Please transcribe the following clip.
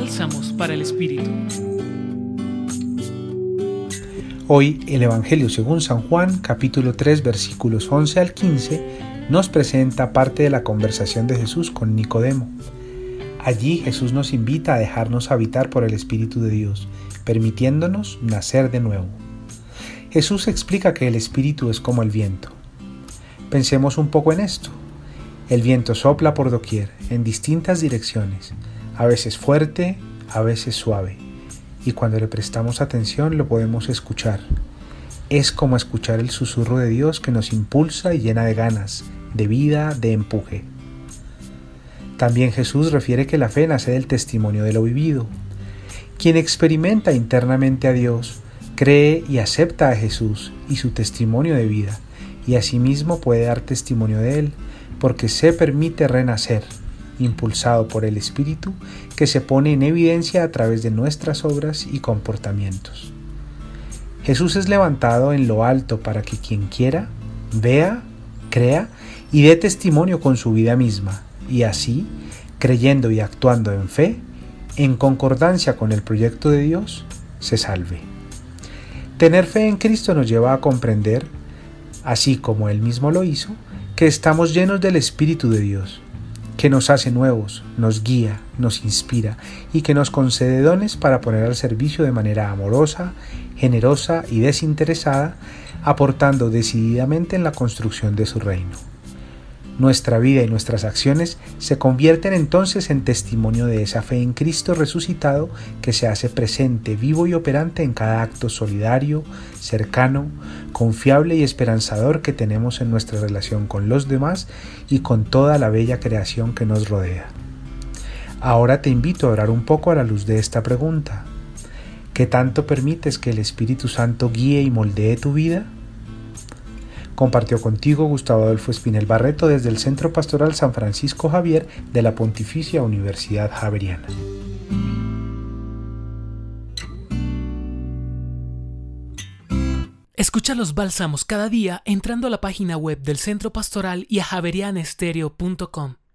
Bálsamos para el Espíritu. Hoy el Evangelio según San Juan, capítulo 3, versículos 11 al 15, nos presenta parte de la conversación de Jesús con Nicodemo. Allí Jesús nos invita a dejarnos habitar por el Espíritu de Dios, permitiéndonos nacer de nuevo. Jesús explica que el Espíritu es como el viento. Pensemos un poco en esto. El viento sopla por doquier, en distintas direcciones, a veces fuerte, a veces suave, y cuando le prestamos atención lo podemos escuchar. Es como escuchar el susurro de Dios que nos impulsa y llena de ganas, de vida, de empuje. También Jesús refiere que la fe nace del testimonio de lo vivido. Quien experimenta internamente a Dios, cree y acepta a Jesús y su testimonio de vida, y asimismo puede dar testimonio de Él, porque se permite renacer, impulsado por el Espíritu que se pone en evidencia a través de nuestras obras y comportamientos. Jesús es levantado en lo alto para que quien quiera, vea, crea y dé testimonio con su vida misma, y así, creyendo y actuando en fe, en concordancia con el proyecto de Dios, se salve. Tener fe en Cristo nos lleva a comprender, así como Él mismo lo hizo, que estamos llenos del Espíritu de Dios, que nos hace nuevos, nos guía, nos inspira y que nos concede dones para poner al servicio de manera amorosa, generosa y desinteresada, aportando decididamente en la construcción de su reino. Nuestra vida y nuestras acciones se convierten entonces en testimonio de esa fe en Cristo resucitado que se hace presente, vivo y operante en cada acto solidario, cercano, confiable y esperanzador que tenemos en nuestra relación con los demás y con toda la bella creación que nos rodea. Ahora te invito a orar un poco a la luz de esta pregunta. ¿Qué tanto permites que el Espíritu Santo guíe y moldee tu vida? Compartió contigo Gustavo Adolfo Espinel Barreto desde el Centro Pastoral San Francisco Javier de la Pontificia Universidad Javeriana. Escucha los bálsamos cada día entrando a la página web del Centro Pastoral y a javerianestereo.com.